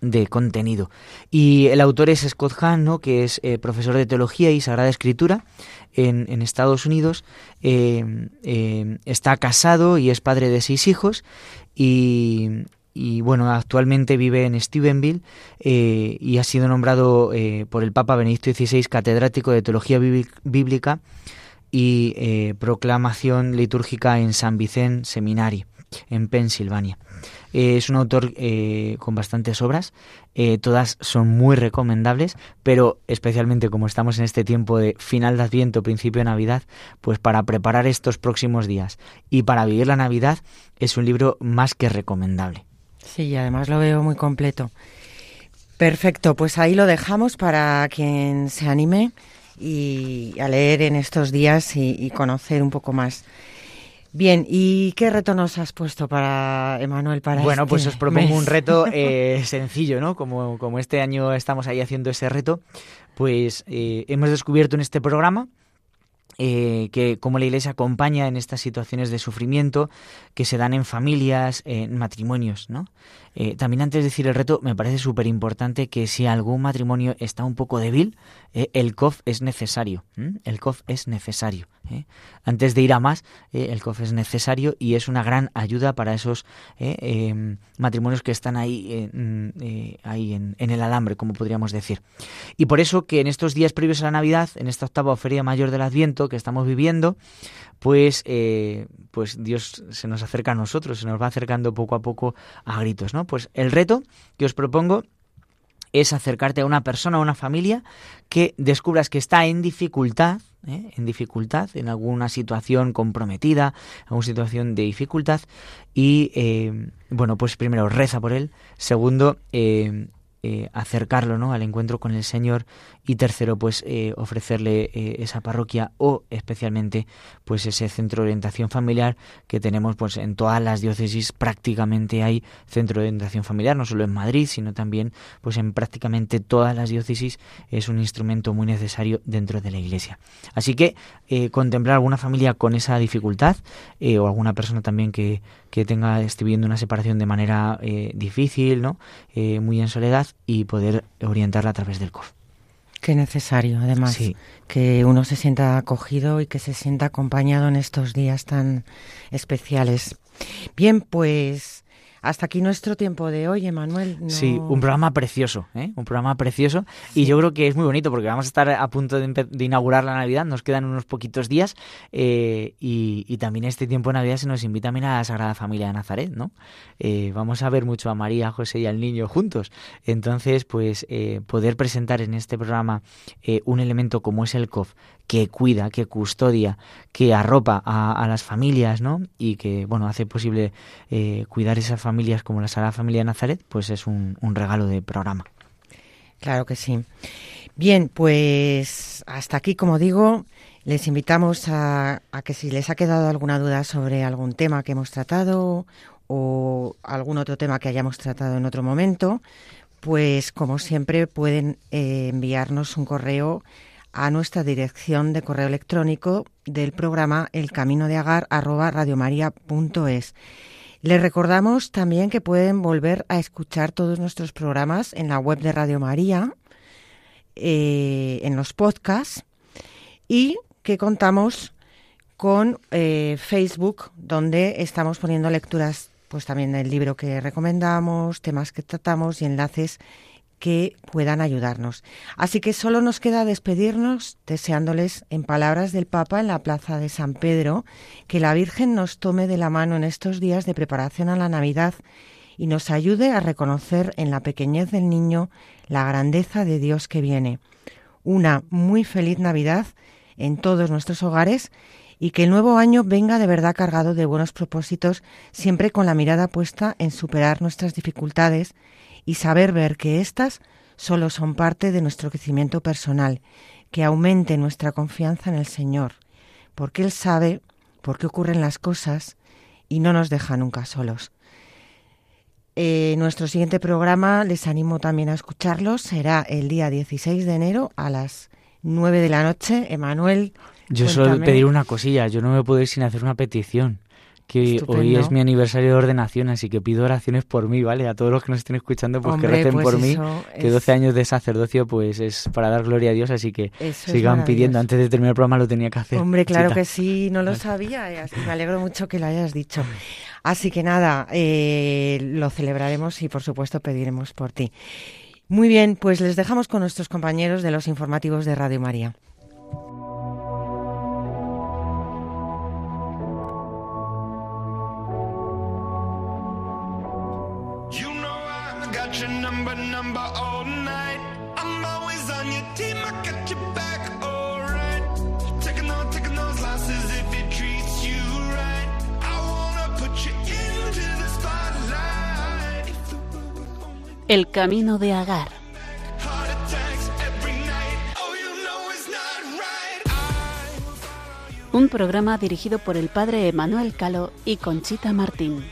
de contenido. Y el autor es Scott Hahn, ¿no? que es eh, profesor de teología y sagrada escritura en, en Estados Unidos. Eh, eh, está casado y es padre de seis hijos y, y, bueno, actualmente vive en Steubenville eh, y ha sido nombrado eh, por el Papa Benedicto XVI catedrático de teología bíbli- bíblica y eh, proclamación litúrgica en San Vicente Seminari, en Pensilvania. Eh, es un autor con bastantes obras, todas son muy recomendables, pero especialmente como estamos en este tiempo de final de Adviento, principio de Navidad, pues para preparar estos próximos días y para vivir la Navidad es un libro más que recomendable. Sí, y además lo veo muy completo. Perfecto, pues ahí lo dejamos para quien se anime y a leer en estos días y, y conocer un poco más. Bien, ¿y qué reto nos has puesto para Emanuel para Bueno, este pues os propongo mes? un reto [LAUGHS] eh, sencillo, ¿no? Como, como este año estamos ahí haciendo ese reto, pues eh, hemos descubierto en este programa eh, que cómo la Iglesia acompaña en estas situaciones de sufrimiento que se dan en familias, en matrimonios, ¿no? Eh, también antes de decir el reto, me parece súper importante que si algún matrimonio está un poco débil, eh, el COF es necesario. El COF es necesario. ¿eh? Antes de ir a más, el COF es necesario y es una gran ayuda para esos eh, matrimonios que están ahí, mm, ahí en, en el alambre, como podríamos decir. Y por eso que en estos días previos a la Navidad, en esta octava feria mayor del Adviento que estamos viviendo, pues, pues Dios se nos acerca a nosotros, se nos va acercando poco a poco a gritos, ¿no? Pues el reto que os propongo es acercarte a una persona, a una familia que descubras que está en dificultad, ¿eh? en dificultad, en alguna situación comprometida, alguna situación de dificultad y eh, bueno, pues primero reza por él, segundo eh, eh, acercarlo ¿no? al encuentro con el Señor y tercero pues eh, ofrecerle eh, esa parroquia o especialmente pues ese centro de orientación familiar que tenemos pues en todas las diócesis prácticamente hay centro de orientación familiar no solo en Madrid sino también pues en prácticamente todas las diócesis es un instrumento muy necesario dentro de la Iglesia. Así que eh, contemplar alguna familia con esa dificultad eh, o alguna persona también que, que tenga esté viviendo una separación de manera difícil no muy en soledad y poder orientarla a través del COF Qué necesario, además, Sí. que uno se sienta acogido y que se sienta acompañado en estos días tan especiales. Bien, pues hasta aquí nuestro tiempo de hoy, Emanuel. No- Sí, un programa precioso, ¿eh? un programa precioso y yo creo que es muy bonito porque vamos a estar a punto de, inaugurar la Navidad, nos quedan unos poquitos días eh, y, y también este tiempo de Navidad se nos invita también a la Sagrada Familia de Nazaret, ¿no? Eh, vamos a ver mucho a María, a José y al niño juntos, entonces pues eh, poder presentar en este programa un elemento como es el COF que cuida, que custodia, que arropa a, las familias, ¿no? Y que, bueno, hace posible eh, cuidar esas familias como la Sagrada Familia de Nazaret, pues es un, regalo de programa. Claro que sí. Bien, pues hasta aquí, como digo, les invitamos a, que si les ha quedado alguna duda sobre algún tema que hemos tratado o algún otro tema que hayamos tratado en otro momento, pues como siempre pueden eh, enviarnos un correo a nuestra dirección de correo electrónico del programa El Camino de Agar Les recordamos también que pueden volver a escuchar todos nuestros programas en la web de Radio María eh, en los podcasts y que contamos con eh, Facebook, donde estamos poniendo lecturas pues también del libro que recomendamos, temas que tratamos y enlaces que puedan ayudarnos. Así que solo nos queda despedirnos deseándoles en palabras del Papa en la Plaza de San Pedro que la Virgen nos tome de la mano en estos días de preparación a la Navidad y nos ayude a reconocer en la pequeñez del niño la grandeza de Dios que viene. Una muy feliz Navidad en todos nuestros hogares y que el nuevo año venga de verdad cargado de buenos propósitos, siempre con la mirada puesta en superar nuestras dificultades y saber ver que éstas solo son parte de nuestro crecimiento personal, que aumente nuestra confianza en el Señor, porque Él sabe por qué ocurren las cosas y no nos deja nunca solos. Eh, nuestro siguiente programa, les animo también a escucharlo, será el día 16 de enero a las 9 de la noche. Emanuel. Yo solo pedir una cosilla, yo no me puedo ir sin hacer una petición. Que hoy es mi aniversario de ordenación, así que pido oraciones por mí, ¿vale? A todos los que nos estén escuchando, pues que recen pues por mí, que 12 años de sacerdocio, pues es para dar gloria a Dios, así que sigan pidiendo. Antes de terminar el programa lo tenía que hacer. Hombre, claro que sí, no lo sabía, eh, me alegro mucho que lo hayas dicho. Así que nada, eh, lo celebraremos y por supuesto pediremos por ti. Muy bien, pues les dejamos con nuestros compañeros de los informativos de Radio María. El camino de Agar. Un programa dirigido por el padre Emanuel Calo y Conchita Martín.